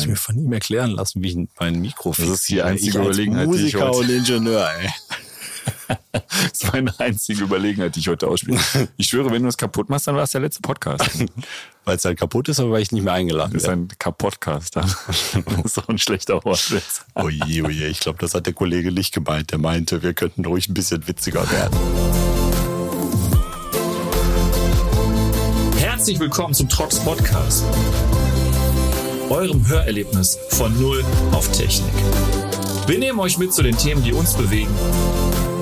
muss ich mir von ihm erklären lassen, wie ich mein Mikro fixiere. Das ist die einzige ich Überlegenheit, Musiker die ich heute... und Ingenieur, ey. das war eine einzige Überlegenheit, die ich heute ausspiele. Ich schwöre, wenn du es kaputt machst, dann war es der letzte Podcast. weil es dann kaputt ist, aber weil ich nicht mehr eingeladen bin. Das ist ein Kapottcast. Das ist auch ein schlechter Wortwitz. Oje, oje, ich glaube, das hat der Kollege nicht gemeint. Der meinte, wir könnten ruhig ein bisschen witziger werden. Herzlich willkommen zum Trox Podcast. Eurem Hörerlebnis von Null auf Technik. Wir nehmen euch mit zu den Themen, die uns bewegen.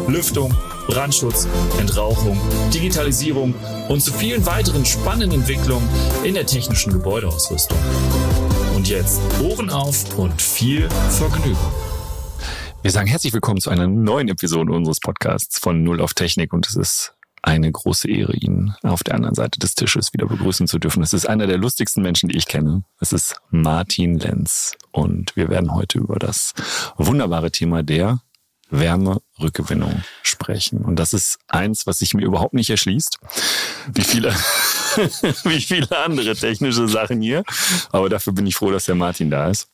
Lüftung, Brandschutz, Entrauchung, Digitalisierung und zu vielen weiteren spannenden Entwicklungen in der technischen Gebäudeausrüstung. Und jetzt Ohren auf und viel Vergnügen. Wir sagen herzlich willkommen zu einer neuen Episode unseres Podcasts von Null auf Technik und es ist eine große Ehre, ihn auf der anderen Seite des Tisches wieder begrüßen zu dürfen. Es ist einer der lustigsten Menschen, die ich kenne. Es ist Martin Lenz. Und wir werden heute über das wunderbare Thema der Wärmerückgewinnung sprechen. Und das ist eins, was sich mir überhaupt nicht erschließt. Wie viele, wie viele andere technische Sachen hier. Aber dafür bin ich froh, dass der Martin da ist.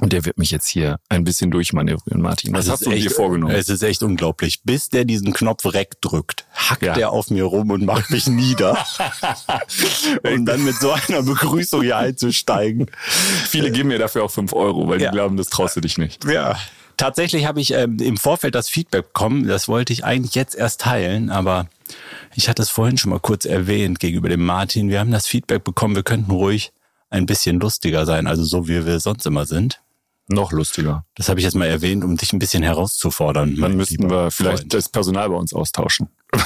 Und der wird mich jetzt hier ein bisschen durchmanövrieren, Martin. Was hast du echt, dir vorgenommen? Es ist echt unglaublich. Bis der diesen Knopf Rec drückt, hackt ja. der auf mir rum und macht mich nieder. und dann mit so einer Begrüßung hier einzusteigen. Viele geben mir dafür auch fünf Euro, weil ja. die glauben, das traust du dich nicht. Ja. Tatsächlich habe ich ähm, im Vorfeld das Feedback bekommen. Das wollte ich eigentlich jetzt erst teilen, aber ich hatte es vorhin schon mal kurz erwähnt gegenüber dem Martin. Wir haben das Feedback bekommen, wir könnten ruhig ein bisschen lustiger sein, also so wie wir sonst immer sind. Noch lustiger. Das habe ich jetzt mal erwähnt, um dich ein bisschen herauszufordern. Dann müssten wir vielleicht Freund. das Personal bei uns austauschen.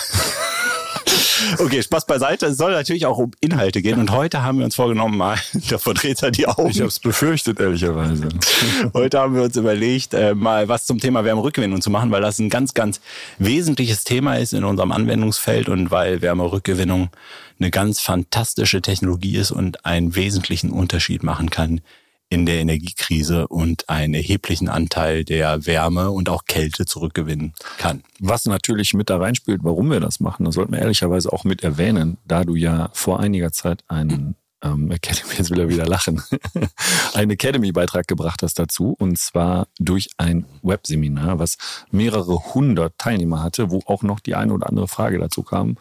Okay, Spaß beiseite. Es soll natürlich auch um Inhalte gehen. Und heute haben wir uns vorgenommen, mal der Vertreter die Augen. Ich habe es befürchtet, ehrlicherweise. heute haben wir uns überlegt, äh, mal was zum Thema Wärmerückgewinnung zu machen, weil das ein ganz, ganz wesentliches Thema ist in unserem Anwendungsfeld und weil Wärmerückgewinnung eine ganz fantastische Technologie ist und einen wesentlichen Unterschied machen kann in der Energiekrise und einen erheblichen Anteil der Wärme und auch Kälte zurückgewinnen kann. Was natürlich mit da reinspielt, warum wir das machen, das sollten wir ehrlicherweise auch mit erwähnen, da du ja vor einiger Zeit einen ähm, Academy, jetzt will er wieder lachen, einen Academy-Beitrag gebracht hast dazu und zwar durch ein Webseminar, was mehrere hundert Teilnehmer hatte, wo auch noch die eine oder andere Frage dazu kam.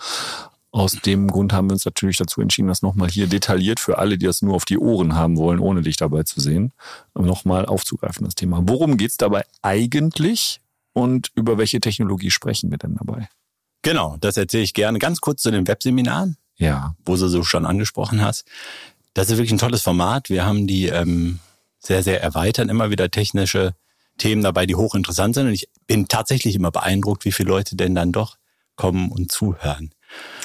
Aus dem Grund haben wir uns natürlich dazu entschieden, das nochmal hier detailliert für alle, die das nur auf die Ohren haben wollen, ohne dich dabei zu sehen, nochmal aufzugreifen, das Thema. Worum geht es dabei eigentlich und über welche Technologie sprechen wir denn dabei? Genau, das erzähle ich gerne. Ganz kurz zu den Webseminaren, ja. wo du so schon angesprochen hast. Das ist wirklich ein tolles Format. Wir haben die ähm, sehr, sehr erweitern, immer wieder technische Themen dabei, die hochinteressant sind. Und ich bin tatsächlich immer beeindruckt, wie viele Leute denn dann doch kommen und zuhören.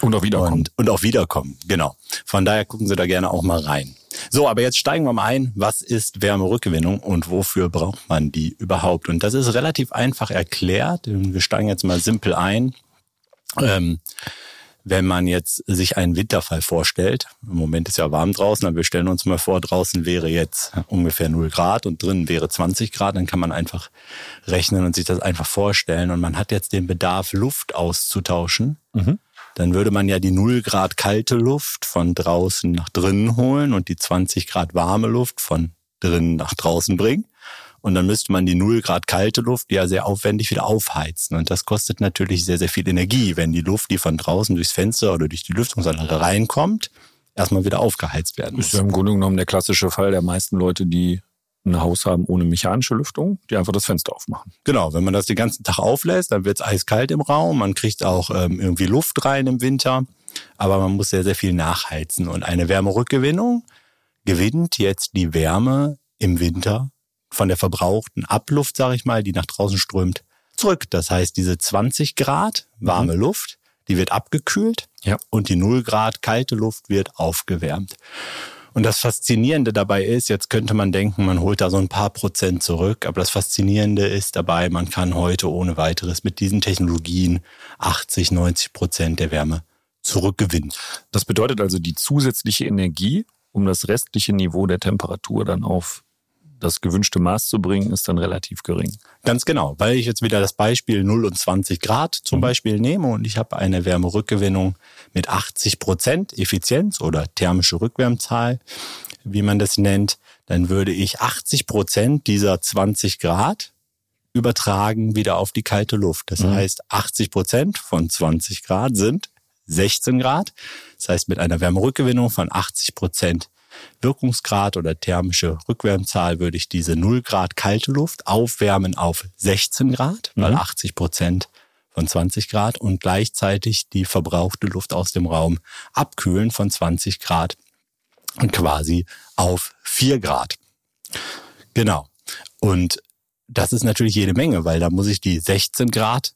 Und auch wiederkommen. Und, und auch wiederkommen, genau. Von daher gucken Sie da gerne auch mal rein. So, aber jetzt steigen wir mal ein. Was ist Wärmerückgewinnung und wofür braucht man die überhaupt? Und das ist relativ einfach erklärt. Wir steigen jetzt mal simpel ein. Ähm, wenn man jetzt sich einen Winterfall vorstellt, im Moment ist ja warm draußen, aber wir stellen uns mal vor, draußen wäre jetzt ungefähr 0 Grad und drinnen wäre 20 Grad, dann kann man einfach rechnen und sich das einfach vorstellen. Und man hat jetzt den Bedarf, Luft auszutauschen. Mhm dann würde man ja die 0 Grad kalte Luft von draußen nach drinnen holen und die 20 Grad warme Luft von drinnen nach draußen bringen. Und dann müsste man die 0 Grad kalte Luft ja sehr aufwendig wieder aufheizen. Und das kostet natürlich sehr, sehr viel Energie, wenn die Luft, die von draußen durchs Fenster oder durch die Lüftungsanlage reinkommt, erstmal wieder aufgeheizt werden muss. Das ist ja im Grunde genommen der klassische Fall der meisten Leute, die ein Haus haben ohne mechanische Lüftung, die einfach das Fenster aufmachen. Genau, wenn man das den ganzen Tag auflässt, dann wird es eiskalt im Raum, man kriegt auch ähm, irgendwie Luft rein im Winter, aber man muss sehr, sehr viel nachheizen. Und eine Wärmerückgewinnung gewinnt jetzt die Wärme im Winter von der verbrauchten Abluft, sage ich mal, die nach draußen strömt, zurück. Das heißt, diese 20 Grad warme mhm. Luft, die wird abgekühlt ja. und die 0 Grad kalte Luft wird aufgewärmt. Und das Faszinierende dabei ist, jetzt könnte man denken, man holt da so ein paar Prozent zurück, aber das Faszinierende ist dabei, man kann heute ohne weiteres mit diesen Technologien 80, 90 Prozent der Wärme zurückgewinnen. Das bedeutet also die zusätzliche Energie, um das restliche Niveau der Temperatur dann auf das gewünschte Maß zu bringen, ist dann relativ gering. Ganz genau, weil ich jetzt wieder das Beispiel 0 und 20 Grad zum mhm. Beispiel nehme und ich habe eine Wärmerückgewinnung mit 80 Prozent Effizienz oder thermische Rückwärmzahl, wie man das nennt, dann würde ich 80 Prozent dieser 20 Grad übertragen wieder auf die kalte Luft. Das mhm. heißt, 80 Prozent von 20 Grad sind 16 Grad. Das heißt, mit einer Wärmerückgewinnung von 80 Prozent Wirkungsgrad oder thermische Rückwärmzahl würde ich diese 0 Grad kalte Luft aufwärmen auf 16 Grad, weil 80 mhm. Prozent von 20 Grad und gleichzeitig die verbrauchte Luft aus dem Raum abkühlen von 20 Grad und quasi auf 4 Grad. Genau. Und das ist natürlich jede Menge, weil da muss ich die 16 Grad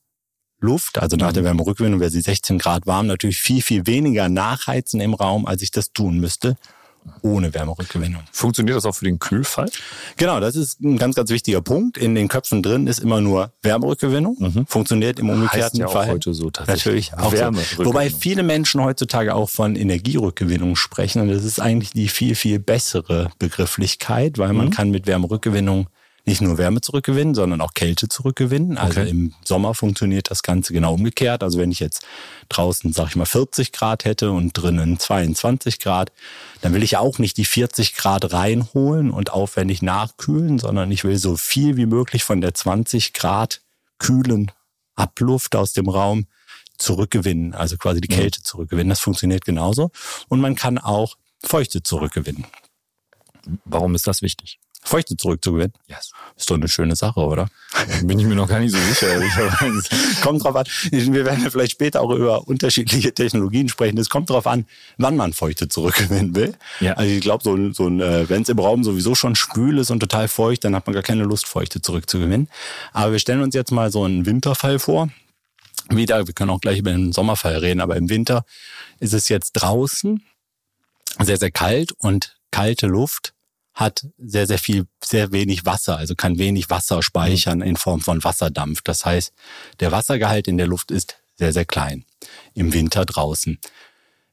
Luft, also nach der mhm. Wärmerückgewinnung wäre sie 16 Grad warm, natürlich viel, viel weniger nachheizen im Raum, als ich das tun müsste ohne Wärmerückgewinnung. Funktioniert das auch für den Kühlfall? Genau, das ist ein ganz, ganz wichtiger Punkt. In den Köpfen drin ist immer nur Wärmerückgewinnung. Mhm. Funktioniert im umgekehrten heißt ja Fall. Auch heute so tatsächlich. Natürlich auch Wärme. So. Wobei viele Menschen heutzutage auch von Energierückgewinnung sprechen. Und das ist eigentlich die viel, viel bessere Begrifflichkeit, weil man mhm. kann mit Wärmerückgewinnung nicht nur Wärme zurückgewinnen, sondern auch Kälte zurückgewinnen. Also okay. im Sommer funktioniert das Ganze genau umgekehrt. Also wenn ich jetzt draußen, sag ich mal, 40 Grad hätte und drinnen 22 Grad, dann will ich auch nicht die 40 Grad reinholen und aufwendig nachkühlen, sondern ich will so viel wie möglich von der 20 Grad kühlen Abluft aus dem Raum zurückgewinnen, also quasi die Kälte zurückgewinnen. Das funktioniert genauso. Und man kann auch Feuchte zurückgewinnen. Warum ist das wichtig? Feuchte zurückzugewinnen. Yes. Ist doch eine schöne Sache, oder? Bin ich mir noch gar nicht so sicher. kommt drauf an. Wir werden ja vielleicht später auch über unterschiedliche Technologien sprechen. Es kommt drauf an, wann man Feuchte zurückgewinnen will. Ja. Also ich glaube, so, so ein, äh, wenn es im Raum sowieso schon schwül ist und total feucht, dann hat man gar keine Lust, Feuchte zurückzugewinnen. Aber wir stellen uns jetzt mal so einen Winterfall vor. Wieder, wir können auch gleich über den Sommerfall reden, aber im Winter ist es jetzt draußen sehr, sehr kalt und kalte Luft hat sehr, sehr viel, sehr wenig Wasser, also kann wenig Wasser speichern in Form von Wasserdampf. Das heißt, der Wassergehalt in der Luft ist sehr, sehr klein im Winter draußen.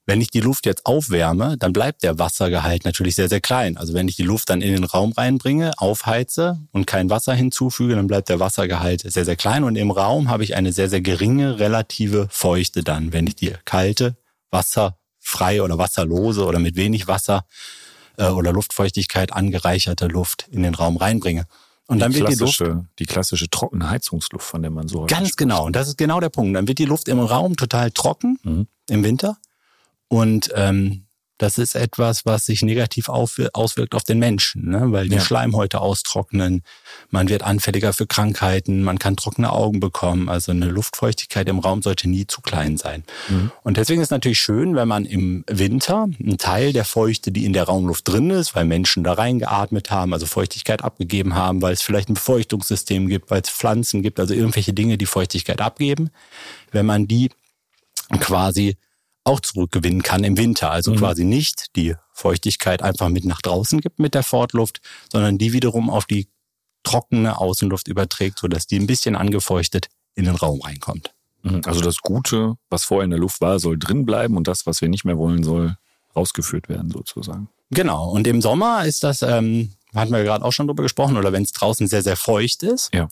Wenn ich die Luft jetzt aufwärme, dann bleibt der Wassergehalt natürlich sehr, sehr klein. Also wenn ich die Luft dann in den Raum reinbringe, aufheize und kein Wasser hinzufüge, dann bleibt der Wassergehalt sehr, sehr klein. Und im Raum habe ich eine sehr, sehr geringe relative Feuchte dann, wenn ich die kalte, wasserfrei oder wasserlose oder mit wenig Wasser äh, oder Luftfeuchtigkeit angereicherte Luft in den Raum reinbringe. Und dann wird die Luft. Die klassische trockene Heizungsluft, von der man so. Ganz genau. Und das ist genau der Punkt. Dann wird die Luft im Raum total trocken mhm. im Winter. Und ähm, das ist etwas, was sich negativ auswirkt auf den Menschen, ne? weil die ja. Schleimhäute austrocknen, man wird anfälliger für Krankheiten, man kann trockene Augen bekommen. Also eine Luftfeuchtigkeit im Raum sollte nie zu klein sein. Mhm. Und deswegen ist es natürlich schön, wenn man im Winter einen Teil der Feuchte, die in der Raumluft drin ist, weil Menschen da reingeatmet haben, also Feuchtigkeit abgegeben haben, weil es vielleicht ein Befeuchtungssystem gibt, weil es Pflanzen gibt, also irgendwelche Dinge, die Feuchtigkeit abgeben, wenn man die quasi auch zurückgewinnen kann im Winter. Also mhm. quasi nicht die Feuchtigkeit einfach mit nach draußen gibt mit der Fortluft, sondern die wiederum auf die trockene Außenluft überträgt, sodass die ein bisschen angefeuchtet in den Raum reinkommt. Mhm. Also das Gute, was vorher in der Luft war, soll drin bleiben und das, was wir nicht mehr wollen, soll rausgeführt werden sozusagen. Genau. Und im Sommer ist das, ähm, hatten wir gerade auch schon drüber gesprochen, oder wenn es draußen sehr, sehr feucht ist, ja.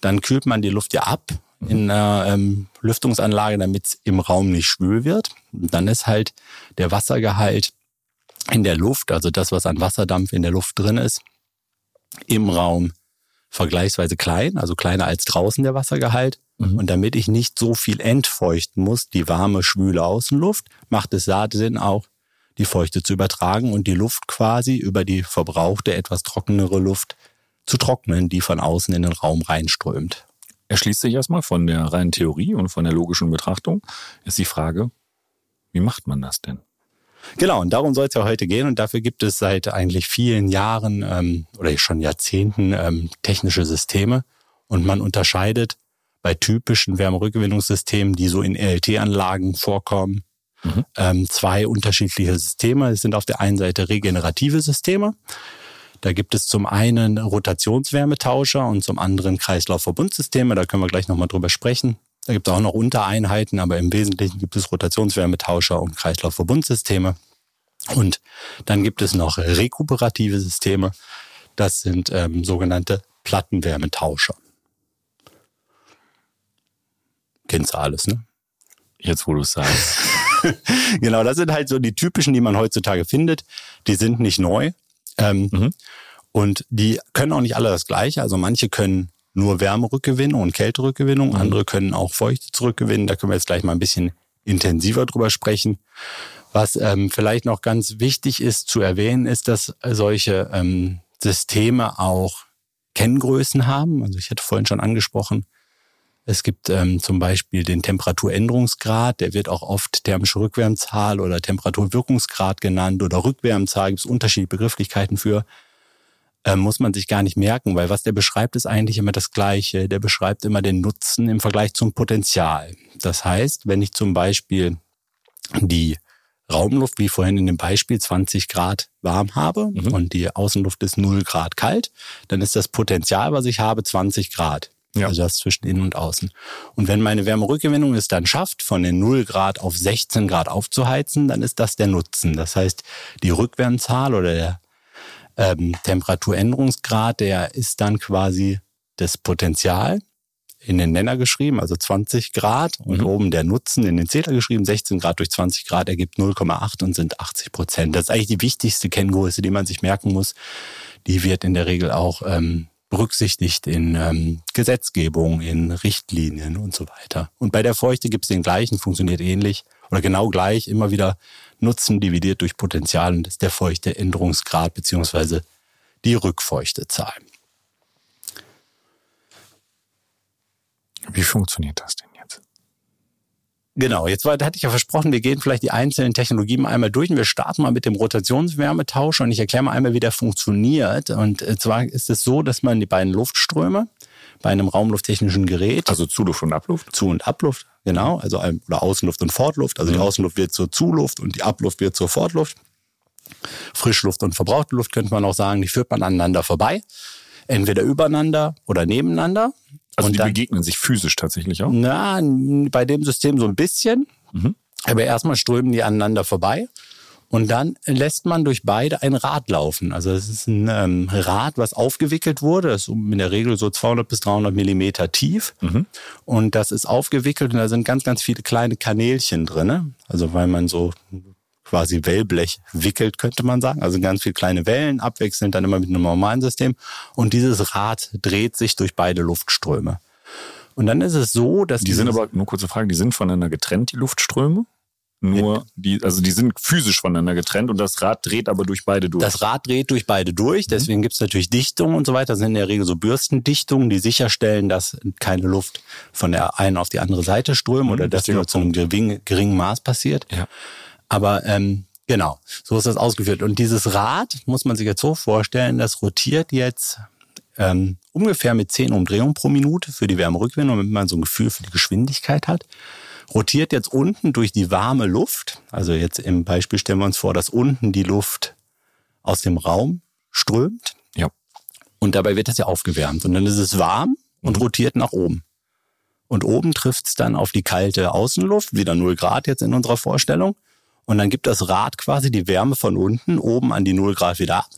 dann kühlt man die Luft ja ab in einer ähm, Lüftungsanlage, damit es im Raum nicht schwül wird. Und dann ist halt der Wassergehalt in der Luft, also das, was an Wasserdampf in der Luft drin ist, im Raum vergleichsweise klein, also kleiner als draußen der Wassergehalt. Mhm. Und damit ich nicht so viel entfeuchten muss, die warme, schwüle Außenluft, macht es Sinn auch, die Feuchte zu übertragen und die Luft quasi über die verbrauchte, etwas trockenere Luft zu trocknen, die von außen in den Raum reinströmt erschließt sich erstmal von der reinen Theorie und von der logischen Betrachtung, ist die Frage, wie macht man das denn? Genau, und darum soll es ja heute gehen. Und dafür gibt es seit eigentlich vielen Jahren ähm, oder schon Jahrzehnten ähm, technische Systeme. Und man unterscheidet bei typischen Wärmerückgewinnungssystemen, die so in RLT-Anlagen vorkommen, mhm. ähm, zwei unterschiedliche Systeme. Es sind auf der einen Seite regenerative Systeme. Da gibt es zum einen Rotationswärmetauscher und zum anderen Kreislaufverbundsysteme. Da können wir gleich nochmal drüber sprechen. Da gibt es auch noch Untereinheiten, aber im Wesentlichen gibt es Rotationswärmetauscher und Kreislaufverbundsysteme. Und dann gibt es noch rekuperative Systeme. Das sind ähm, sogenannte Plattenwärmetauscher. Kennst du alles, ne? Jetzt, wo du es sagst. genau, das sind halt so die typischen, die man heutzutage findet. Die sind nicht neu. Ähm, mhm. Und die können auch nicht alle das Gleiche. Also manche können nur Wärmerückgewinnung und Kälterückgewinnung, mhm. andere können auch Feuchte zurückgewinnen. Da können wir jetzt gleich mal ein bisschen intensiver drüber sprechen. Was ähm, vielleicht noch ganz wichtig ist zu erwähnen, ist, dass solche ähm, Systeme auch Kenngrößen haben. Also ich hatte vorhin schon angesprochen, es gibt ähm, zum Beispiel den Temperaturänderungsgrad, der wird auch oft thermische Rückwärmzahl oder Temperaturwirkungsgrad genannt oder Rückwärmzahl, gibt es unterschiedliche Begrifflichkeiten für. Ähm, muss man sich gar nicht merken, weil was der beschreibt, ist eigentlich immer das Gleiche. Der beschreibt immer den Nutzen im Vergleich zum Potenzial. Das heißt, wenn ich zum Beispiel die Raumluft, wie vorhin in dem Beispiel, 20 Grad warm habe mhm. und die Außenluft ist 0 Grad kalt, dann ist das Potenzial, was ich habe, 20 Grad. Ja. Also das zwischen innen und außen. Und wenn meine Wärmerückgewinnung es dann schafft, von den 0 Grad auf 16 Grad aufzuheizen, dann ist das der Nutzen. Das heißt, die Rückwärmzahl oder der ähm, Temperaturänderungsgrad, der ist dann quasi das Potenzial in den Nenner geschrieben, also 20 Grad und mhm. oben der Nutzen in den Zähler geschrieben, 16 Grad durch 20 Grad ergibt 0,8 und sind 80 Prozent. Das ist eigentlich die wichtigste Kenngröße, die man sich merken muss. Die wird in der Regel auch ähm, berücksichtigt in ähm, Gesetzgebung, in Richtlinien und so weiter. Und bei der Feuchte gibt es den gleichen, funktioniert ähnlich oder genau gleich, immer wieder Nutzen dividiert durch Potenzial und ist der feuchte Änderungsgrad beziehungsweise die Rückfeuchtezahl. Wie funktioniert das denn? Genau, jetzt war, da hatte ich ja versprochen, wir gehen vielleicht die einzelnen Technologien einmal durch und wir starten mal mit dem Rotationswärmetausch und ich erkläre mal einmal, wie der funktioniert. Und äh, zwar ist es so, dass man die beiden Luftströme bei einem raumlufttechnischen Gerät. Also Zuluft und Abluft? Zu- und Abluft, genau. Also oder Außenluft und Fortluft. Also mhm. die Außenluft wird zur Zuluft und die Abluft wird zur Fortluft. Frischluft und verbrauchte Luft könnte man auch sagen, die führt man aneinander vorbei. Entweder übereinander oder nebeneinander. Also und die dann, begegnen sich physisch tatsächlich auch? Na, bei dem System so ein bisschen. Mhm. Aber erstmal strömen die aneinander vorbei. Und dann lässt man durch beide ein Rad laufen. Also es ist ein ähm, Rad, was aufgewickelt wurde. Das ist in der Regel so 200 bis 300 Millimeter tief. Mhm. Und das ist aufgewickelt und da sind ganz, ganz viele kleine Kanälchen drin. Also weil man so quasi Wellblech wickelt, könnte man sagen. Also ganz viele kleine Wellen, abwechselnd dann immer mit einem normalen System. Und dieses Rad dreht sich durch beide Luftströme. Und dann ist es so, dass die sind aber nur kurze Frage, die sind voneinander getrennt, die Luftströme. Nur die, also die sind physisch voneinander getrennt und das Rad dreht aber durch beide durch. Das Rad dreht durch beide durch, deswegen mhm. gibt es natürlich Dichtungen und so weiter. Das sind in der Regel so Bürstendichtungen, die sicherstellen, dass keine Luft von der einen auf die andere Seite strömt mhm, oder dass nur zu einem geringen Maß passiert. Ja. Aber ähm, genau, so ist das ausgeführt. Und dieses Rad muss man sich jetzt so vorstellen, das rotiert jetzt ähm, ungefähr mit 10 Umdrehungen pro Minute für die Wärmerückgewinnung, damit man so ein Gefühl für die Geschwindigkeit hat. Rotiert jetzt unten durch die warme Luft. Also jetzt im Beispiel stellen wir uns vor, dass unten die Luft aus dem Raum strömt. Ja. Und dabei wird das ja aufgewärmt. Und dann ist es warm und mhm. rotiert nach oben. Und oben trifft es dann auf die kalte Außenluft, wieder 0 Grad jetzt in unserer Vorstellung. Und dann gibt das Rad quasi die Wärme von unten oben an die 0 Grad wieder ab.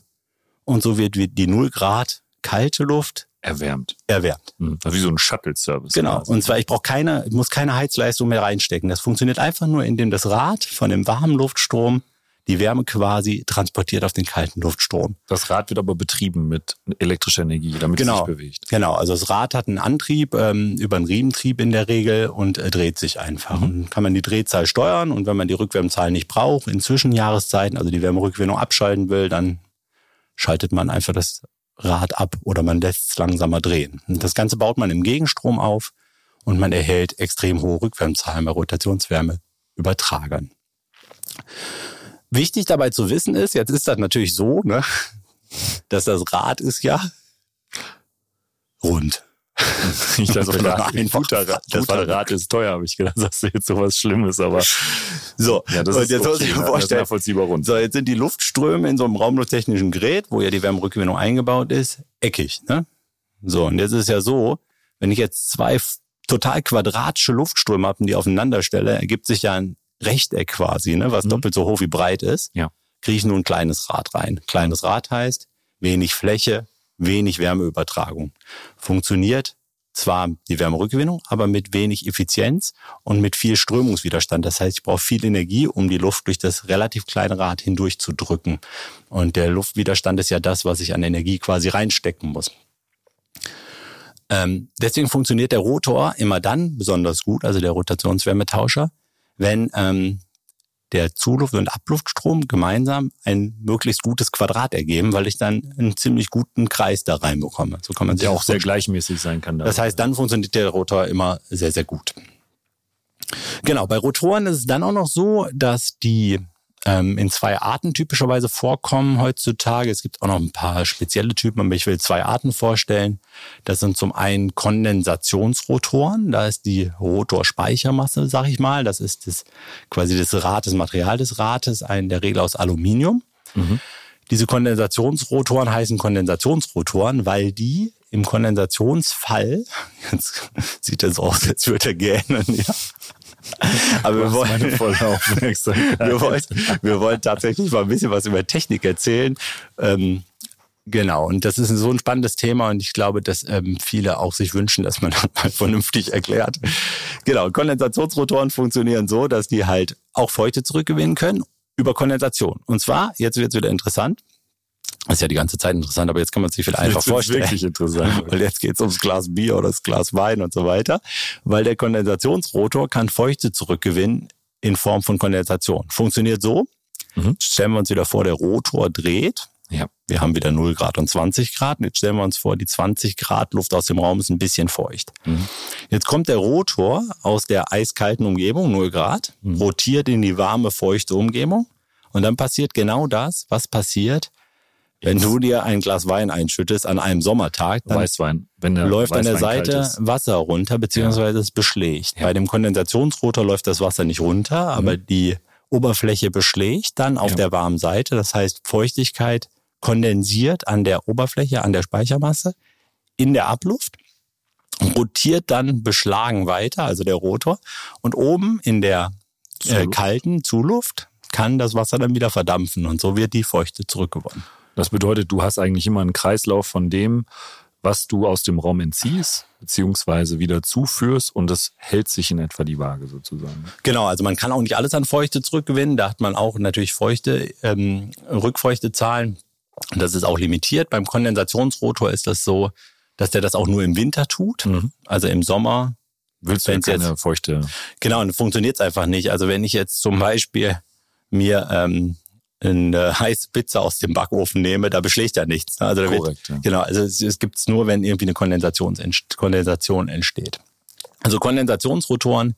Und so wird die 0 Grad kalte Luft erwärmt. Erwärmt. Mhm. wie so ein Shuttle-Service. Genau. Und zwar, ich brauche keine, ich muss keine Heizleistung mehr reinstecken. Das funktioniert einfach nur, indem das Rad von dem warmen Luftstrom die Wärme quasi transportiert auf den kalten Luftstrom. Das Rad wird aber betrieben mit elektrischer Energie, damit genau, es sich bewegt. Genau, also das Rad hat einen Antrieb ähm, über einen Riementrieb in der Regel und äh, dreht sich einfach. Mhm. Und kann man die Drehzahl steuern und wenn man die Rückwärmzahl nicht braucht, in Zwischenjahreszeiten, also die Wärmerückgewinnung abschalten will, dann schaltet man einfach das Rad ab oder man lässt es langsamer drehen. Und das Ganze baut man im Gegenstrom auf und man erhält extrem hohe Rückwärmzahlen bei Rotationswärme übertragen. Wichtig dabei zu wissen ist, jetzt ist das natürlich so, ne, dass das Rad ist ja rund. Ich dachte, das war ein guter Rad. Das war Rad ist teuer, habe ich gedacht, das ist jetzt sowas Schlimmes, aber so. Ja, das und jetzt okay, ich mir vorstellen, nachvollziehbar rund. So, jetzt sind die Luftströme in so einem raumlufttechnischen Gerät, wo ja die Wärmerückgewinnung eingebaut ist, eckig, ne? So, und jetzt ist es ja so, wenn ich jetzt zwei total quadratische Luftströme habe und die aufeinander stelle, ergibt sich ja ein Rechteck quasi, ne, was mhm. doppelt so hoch wie breit ist, ja. kriege ich nur ein kleines Rad rein. Kleines Rad heißt wenig Fläche, wenig Wärmeübertragung. Funktioniert zwar die Wärmerückgewinnung, aber mit wenig Effizienz und mit viel Strömungswiderstand. Das heißt, ich brauche viel Energie, um die Luft durch das relativ kleine Rad hindurch zu drücken. Und der Luftwiderstand ist ja das, was ich an Energie quasi reinstecken muss. Ähm, deswegen funktioniert der Rotor immer dann besonders gut, also der Rotationswärmetauscher, wenn ähm, der Zuluft- und Abluftstrom gemeinsam ein möglichst gutes Quadrat ergeben, weil ich dann einen ziemlich guten Kreis da reinbekomme. So kann man sich auch sehr gleichmäßig sein kann. Das heißt, dann funktioniert der Rotor immer sehr, sehr gut. Genau, bei Rotoren ist es dann auch noch so, dass die ähm, in zwei Arten typischerweise vorkommen heutzutage. Es gibt auch noch ein paar spezielle Typen, aber ich will zwei Arten vorstellen. Das sind zum einen Kondensationsrotoren. Da ist die Rotorspeichermasse, sag ich mal. Das ist das, quasi das Rad, das Material des Rates, ein der Regel aus Aluminium. Mhm. Diese Kondensationsrotoren heißen Kondensationsrotoren, weil die im Kondensationsfall, jetzt sieht das aus, als würde er gähnen, ja. Aber wir wollen, wir, wollen, wir wollen tatsächlich mal ein bisschen was über Technik erzählen. Ähm, Genau, und das ist so ein spannendes Thema und ich glaube, dass ähm, viele auch sich wünschen, dass man das mal vernünftig erklärt. Genau, Kondensationsrotoren funktionieren so, dass die halt auch Feuchte zurückgewinnen können über Kondensation. Und zwar, jetzt wird es wieder interessant, das ist ja die ganze Zeit interessant, aber jetzt kann man sich vielleicht einfach vorstellen. Wirklich interessant. Weil jetzt geht es ums Glas Bier oder das Glas Wein und so weiter. Weil der Kondensationsrotor kann Feuchte zurückgewinnen in Form von Kondensation. Funktioniert so. Mhm. Stellen wir uns wieder vor, der Rotor dreht. Ja. Wir haben wieder 0 Grad und 20 Grad. Jetzt stellen wir uns vor, die 20 Grad Luft aus dem Raum ist ein bisschen feucht. Mhm. Jetzt kommt der Rotor aus der eiskalten Umgebung, 0 Grad, mhm. rotiert in die warme, feuchte Umgebung. Und dann passiert genau das, was passiert, wenn du dir ein Glas Wein einschüttest an einem Sommertag, dann Weißwein. läuft Weißwein an der Seite Wasser runter, beziehungsweise es beschlägt. Ja. Bei dem Kondensationsrotor läuft das Wasser nicht runter, aber mhm. die Oberfläche beschlägt dann auf ja. der warmen Seite. Das heißt, Feuchtigkeit kondensiert an der Oberfläche, an der Speichermasse in der Abluft, rotiert dann beschlagen weiter, also der Rotor. Und oben in der äh, kalten Zuluft kann das Wasser dann wieder verdampfen und so wird die Feuchte zurückgewonnen. Das bedeutet, du hast eigentlich immer einen Kreislauf von dem, was du aus dem Raum entziehst, beziehungsweise wieder zuführst und das hält sich in etwa die Waage sozusagen. Genau, also man kann auch nicht alles an Feuchte zurückgewinnen. Da hat man auch natürlich Feuchte, ähm, Rückfeuchtezahlen. Das ist auch limitiert. Beim Kondensationsrotor ist das so, dass der das auch nur im Winter tut. Mhm. Also im Sommer willst du ja keine jetzt, Feuchte. Genau, dann funktioniert es einfach nicht. Also wenn ich jetzt zum Beispiel mir ähm, eine heiße Pizza aus dem Backofen nehme, da beschlägt ja nichts. Ne? Also da Korrekt, wird, ja. Genau, also es, es gibt es nur, wenn irgendwie eine Kondensation, Kondensation entsteht. Also Kondensationsrotoren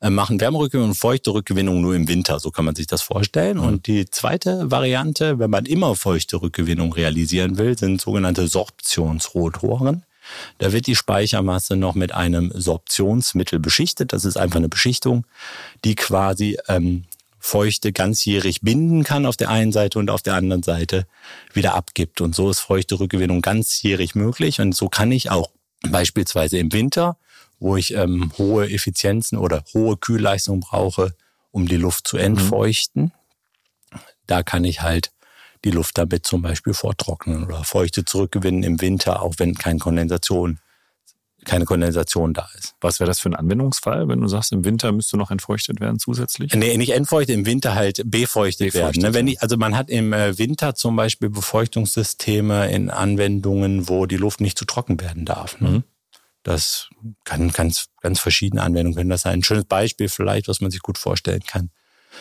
äh, machen Wärmerückgewinnung und feuchte Rückgewinnung nur im Winter, so kann man sich das vorstellen. Mhm. Und die zweite Variante, wenn man immer feuchte Rückgewinnung realisieren will, sind sogenannte Sorptionsrotoren. Da wird die Speichermasse noch mit einem Sorptionsmittel beschichtet. Das ist einfach eine Beschichtung, die quasi ähm, Feuchte ganzjährig binden kann auf der einen Seite und auf der anderen Seite wieder abgibt. Und so ist feuchte Rückgewinnung ganzjährig möglich. Und so kann ich auch beispielsweise im Winter, wo ich ähm, hohe Effizienzen oder hohe Kühlleistung brauche, um die Luft zu entfeuchten, mhm. da kann ich halt die Luft damit zum Beispiel vortrocknen oder Feuchte zurückgewinnen im Winter, auch wenn keine Kondensation keine Kondensation da ist. Was wäre das für ein Anwendungsfall, wenn du sagst, im Winter müsste noch entfeuchtet werden zusätzlich? Nee, nicht entfeuchtet, im Winter halt befeuchtet, befeuchtet werden. Ne? Wenn ich, also man hat im äh, Winter zum Beispiel Befeuchtungssysteme in Anwendungen, wo die Luft nicht zu trocken werden darf. Ne? Mhm. Das kann ganz, ganz verschiedene Anwendungen können das sein. Ein schönes Beispiel vielleicht, was man sich gut vorstellen kann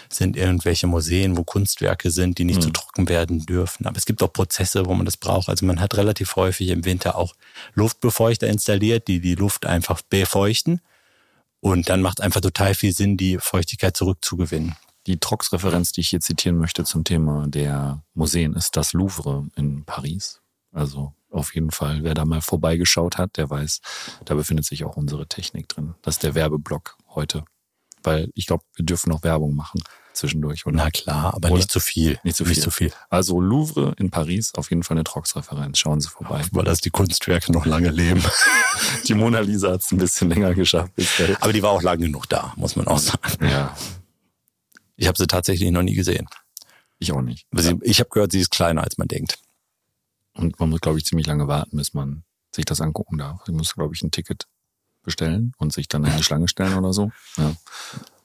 sind irgendwelche Museen, wo Kunstwerke sind, die nicht mhm. zu trocken werden dürfen. Aber es gibt auch Prozesse, wo man das braucht. Also man hat relativ häufig im Winter auch Luftbefeuchter installiert, die die Luft einfach befeuchten. Und dann macht einfach total viel Sinn, die Feuchtigkeit zurückzugewinnen. Die Trox-Referenz, die ich hier zitieren möchte zum Thema der Museen, ist das Louvre in Paris. Also auf jeden Fall, wer da mal vorbeigeschaut hat, der weiß, da befindet sich auch unsere Technik drin. Das ist der Werbeblock heute weil ich glaube, wir dürfen noch Werbung machen zwischendurch, oder? Na klar, aber oder? nicht zu viel. Nicht zu viel. Nicht zu viel. Also Louvre in Paris, auf jeden Fall eine Trox-Referenz. Schauen Sie vorbei. Weil das die Kunstwerke noch lange leben. die Mona Lisa hat es ein bisschen länger geschafft. aber die war auch lang genug da, muss man auch sagen. Ja. Ich habe sie tatsächlich noch nie gesehen. Ich auch nicht. Ich habe gehört, sie ist kleiner, als man denkt. Und man muss, glaube ich, ziemlich lange warten, bis man sich das angucken darf. Ich muss, glaube ich, ein Ticket bestellen und sich dann in die Schlange stellen oder so. Ja.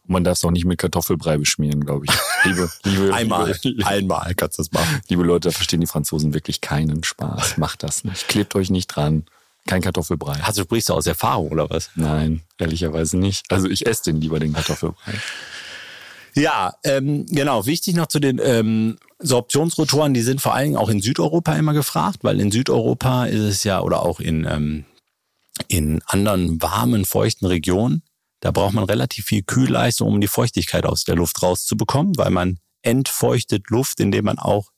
Und man darf es auch nicht mit Kartoffelbrei beschmieren, glaube ich. Liebe, liebe, Einmal, liebe, einmal kannst du das machen. liebe Leute, da verstehen die Franzosen wirklich keinen Spaß. Macht das nicht. Klebt euch nicht dran. Kein Kartoffelbrei. Also sprichst du aus Erfahrung oder was? Nein, ehrlicherweise nicht. Also ich esse den lieber, den Kartoffelbrei. Ja, ähm, genau. Wichtig noch zu den ähm, Sorptionsrotoren, die sind vor allen Dingen auch in Südeuropa immer gefragt, weil in Südeuropa ist es ja oder auch in, ähm, in anderen warmen, feuchten Regionen, da braucht man relativ viel Kühlleistung, um die Feuchtigkeit aus der Luft rauszubekommen, weil man entfeuchtet Luft, indem man auch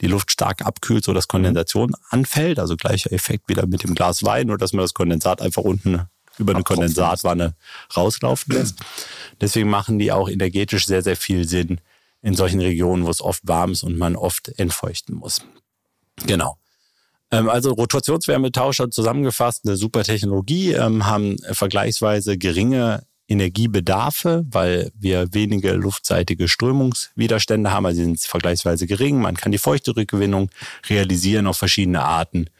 die Luft stark abkühlt, so dass Kondensation anfällt. Also gleicher Effekt wieder mit dem Glas Wein, nur dass man das Kondensat einfach unten über eine Abtropfen Kondensatwanne rauslaufen lässt. Deswegen machen die auch energetisch sehr, sehr viel Sinn in solchen Regionen, wo es oft warm ist und man oft entfeuchten muss. Genau. Ähm, Also Rotationswärmetauscher zusammengefasst, eine super Technologie, ähm, haben vergleichsweise geringe Energiebedarfe, weil wir wenige luftseitige Strömungswiderstände haben, also sie sind vergleichsweise gering. Man kann die Feuchterückgewinnung realisieren auf verschiedene Arten.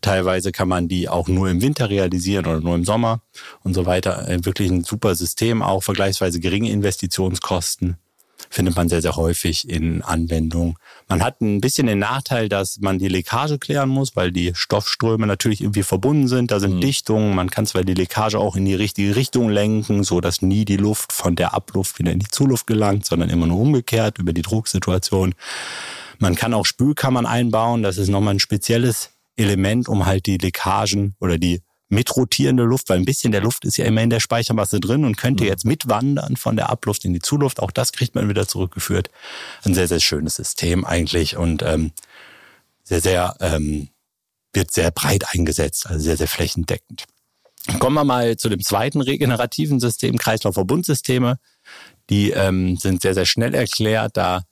Teilweise kann man die auch nur im Winter realisieren oder nur im Sommer und so weiter. Wirklich ein super System, auch vergleichsweise geringe Investitionskosten findet man sehr, sehr häufig in Anwendung. Man hat ein bisschen den Nachteil, dass man die Leckage klären muss, weil die Stoffströme natürlich irgendwie verbunden sind. Da sind Dichtungen. Man kann zwar die Leckage auch in die richtige Richtung lenken, so dass nie die Luft von der Abluft wieder in die Zuluft gelangt, sondern immer nur umgekehrt über die Drucksituation. Man kann auch Spülkammern einbauen. Das ist nochmal ein spezielles Element, um halt die Leckagen oder die mitrotierende Luft, weil ein bisschen der Luft ist ja immer in der Speichermasse drin und könnte jetzt mitwandern von der Abluft in die Zuluft. Auch das kriegt man wieder zurückgeführt. Ein sehr, sehr schönes System eigentlich und ähm, sehr, sehr, ähm, wird sehr breit eingesetzt, also sehr, sehr flächendeckend. Kommen wir mal zu dem zweiten regenerativen System, Kreislaufverbundsysteme. Die ähm, sind sehr, sehr schnell erklärt. Da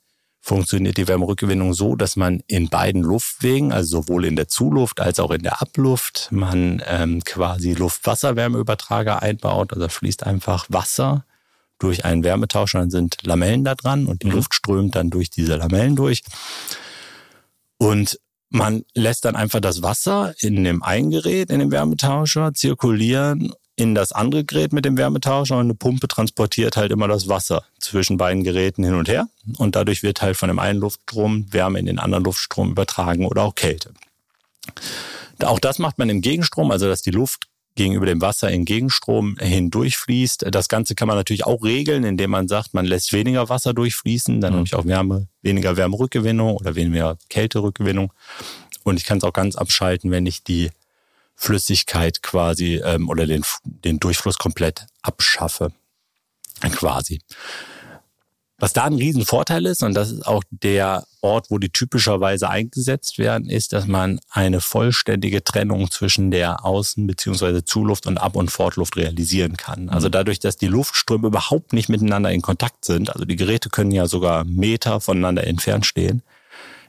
funktioniert die Wärmerückgewinnung so, dass man in beiden Luftwegen, also sowohl in der Zuluft als auch in der Abluft, man ähm, quasi Luft-Wasser-Wärmeübertrager einbaut. Also fließt einfach Wasser durch einen Wärmetauscher, dann sind Lamellen da dran und die Luft strömt dann durch diese Lamellen durch. Und man lässt dann einfach das Wasser in dem einen Gerät, in dem Wärmetauscher, zirkulieren in das andere Gerät mit dem Wärmetauscher und eine Pumpe transportiert halt immer das Wasser zwischen beiden Geräten hin und her. Und dadurch wird halt von dem einen Luftstrom Wärme in den anderen Luftstrom übertragen oder auch Kälte. Auch das macht man im Gegenstrom, also dass die Luft gegenüber dem Wasser in Gegenstrom hindurchfließt. Das Ganze kann man natürlich auch regeln, indem man sagt, man lässt weniger Wasser durchfließen, dann habe ich auch Wärme, weniger Wärmerückgewinnung oder weniger Kälterückgewinnung. Und ich kann es auch ganz abschalten, wenn ich die Flüssigkeit quasi ähm, oder den, den Durchfluss komplett abschaffe. Quasi. Was da ein Riesenvorteil ist, und das ist auch der Ort, wo die typischerweise eingesetzt werden, ist, dass man eine vollständige Trennung zwischen der Außen- bzw. Zuluft und Ab- und Fortluft realisieren kann. Also dadurch, dass die Luftströme überhaupt nicht miteinander in Kontakt sind, also die Geräte können ja sogar Meter voneinander entfernt stehen,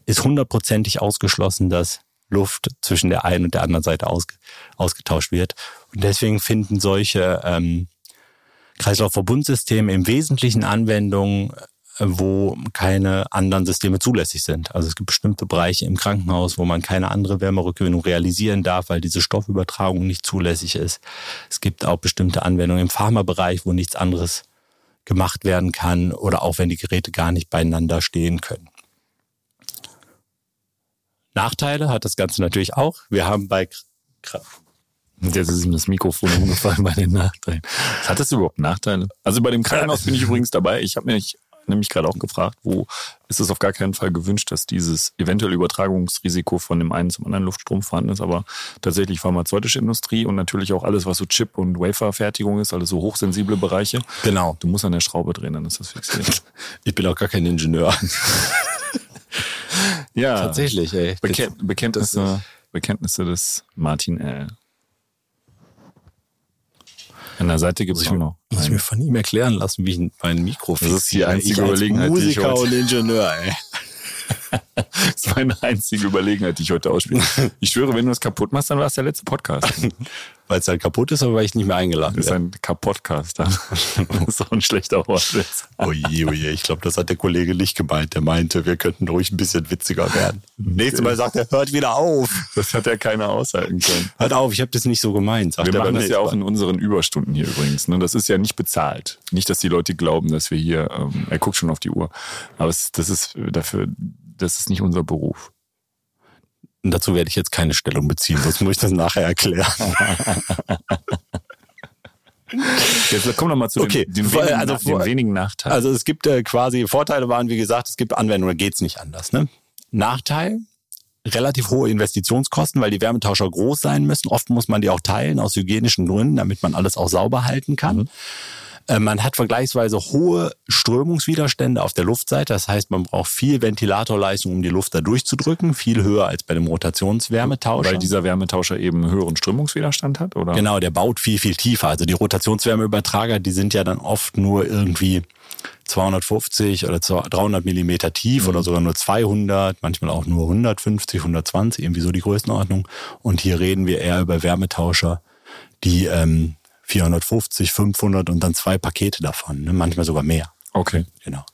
ist hundertprozentig ausgeschlossen, dass Luft zwischen der einen und der anderen Seite ausge, ausgetauscht wird. Und deswegen finden solche ähm, Kreislaufverbundsysteme im Wesentlichen Anwendungen, äh, wo keine anderen Systeme zulässig sind. Also es gibt bestimmte Bereiche im Krankenhaus, wo man keine andere Wärmerückgewinnung realisieren darf, weil diese Stoffübertragung nicht zulässig ist. Es gibt auch bestimmte Anwendungen im Pharmabereich, wo nichts anderes gemacht werden kann oder auch wenn die Geräte gar nicht beieinander stehen können. Nachteile hat das Ganze natürlich auch. Wir haben bei jetzt ist ihm das Mikrofon umgefallen bei den Nachteilen. Hat das überhaupt Nachteile? Also bei dem Krankenhaus bin ich übrigens dabei. Ich habe mich nämlich gerade auch gefragt, wo ist es auf gar keinen Fall gewünscht, dass dieses eventuelle Übertragungsrisiko von dem einen zum anderen Luftstrom vorhanden ist, aber tatsächlich pharmazeutische Industrie und natürlich auch alles, was so Chip- und Waferfertigung ist, alles so hochsensible Bereiche. Genau. Du musst an der Schraube drehen, dann ist das fixiert. Ich bin auch gar kein Ingenieur. ja, Tatsächlich, ey. Bekennt, Bekenntnisse, Bekenntnisse des Martin L. An der Seite gibt es auch noch. Muss ich mir von ihm erklären lassen, wie ich mein Mikro Das ist die fixiere. einzige Überlegenheit, die ich Musiker heute- und Ingenieur, ey. das ist meine einzige Überlegenheit, die ich heute ausspiele. Ich schwöre, wenn du es kaputt machst, dann war es der letzte Podcast. Weil es dann kaputt ist, aber weil ich nicht mehr eingeladen Das ist ein Kapottcast. Das ist auch ein schlechter Wortwitz. Oje, oje, ich glaube, das hat der Kollege nicht gemeint. Der meinte, wir könnten ruhig ein bisschen witziger werden. Nächstes Mal sagt er, hört wieder auf. Das hat ja keiner aushalten können. Hört auf, ich habe das nicht so gemeint. Wir machen das ja auch in unseren Überstunden hier übrigens. Ne? Das ist ja nicht bezahlt. Nicht, dass die Leute glauben, dass wir hier, ähm, er guckt schon auf die Uhr. Aber es, das ist dafür, das ist nicht unser Beruf. Und dazu werde ich jetzt keine Stellung beziehen, sonst muss ich das nachher erklären. Jetzt komm doch mal zu Okay, den, den, vor- wenigen, also vor- wenigen Nachteilen. Also es gibt äh, quasi, Vorteile waren, wie gesagt, es gibt Anwendungen, da geht's nicht anders. Ne? Nachteil, relativ hohe Investitionskosten, weil die Wärmetauscher groß sein müssen. Oft muss man die auch teilen aus hygienischen Gründen, damit man alles auch sauber halten kann. Äh, Man hat vergleichsweise hohe Strömungswiderstände auf der Luftseite. Das heißt, man braucht viel Ventilatorleistung, um die Luft da durchzudrücken. Viel höher als bei dem Rotationswärmetauscher. Weil dieser Wärmetauscher eben höheren Strömungswiderstand hat, oder? Genau, der baut viel, viel tiefer. Also die Rotationswärmeübertrager, die sind ja dann oft nur irgendwie 250 oder 300 Millimeter tief oder sogar nur 200, manchmal auch nur 150, 120, irgendwie so die Größenordnung. Und hier reden wir eher über Wärmetauscher, die ähm, 450, 500 und dann zwei Pakete davon, ne? manchmal sogar mehr. Okay. Genau.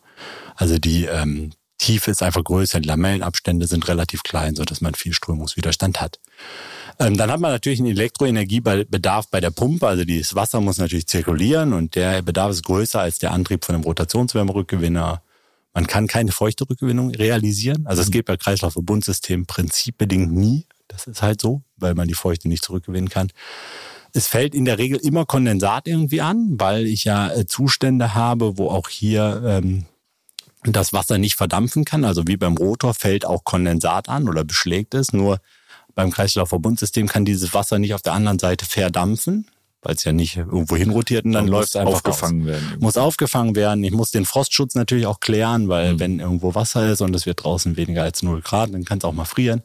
Also die ähm, Tiefe ist einfach größer, die Lamellenabstände sind relativ klein, so dass man viel Strömungswiderstand hat. Ähm, dann hat man natürlich einen Elektroenergiebedarf bei der Pumpe, also das Wasser muss natürlich zirkulieren und der Bedarf ist größer als der Antrieb von einem Rotationswärmerückgewinner. Man kann keine feuchte Rückgewinnung realisieren. Also es geht bei Kreislaufverbundsystemen prinzipbedingt nie. Das ist halt so, weil man die Feuchte nicht zurückgewinnen kann. Es fällt in der Regel immer Kondensat irgendwie an, weil ich ja äh, Zustände habe, wo auch hier ähm, das Wasser nicht verdampfen kann. Also wie beim Rotor fällt auch Kondensat an oder beschlägt es. Nur beim Kreislaufverbundsystem kann dieses Wasser nicht auf der anderen Seite verdampfen, weil es ja nicht irgendwo hinrotiert und dann läuft es einfach aufgefangen raus. werden. Muss aufgefangen werden. Ich muss den Frostschutz natürlich auch klären, weil wenn irgendwo Wasser ist und es wird draußen weniger als 0 Grad, dann kann es auch mal frieren.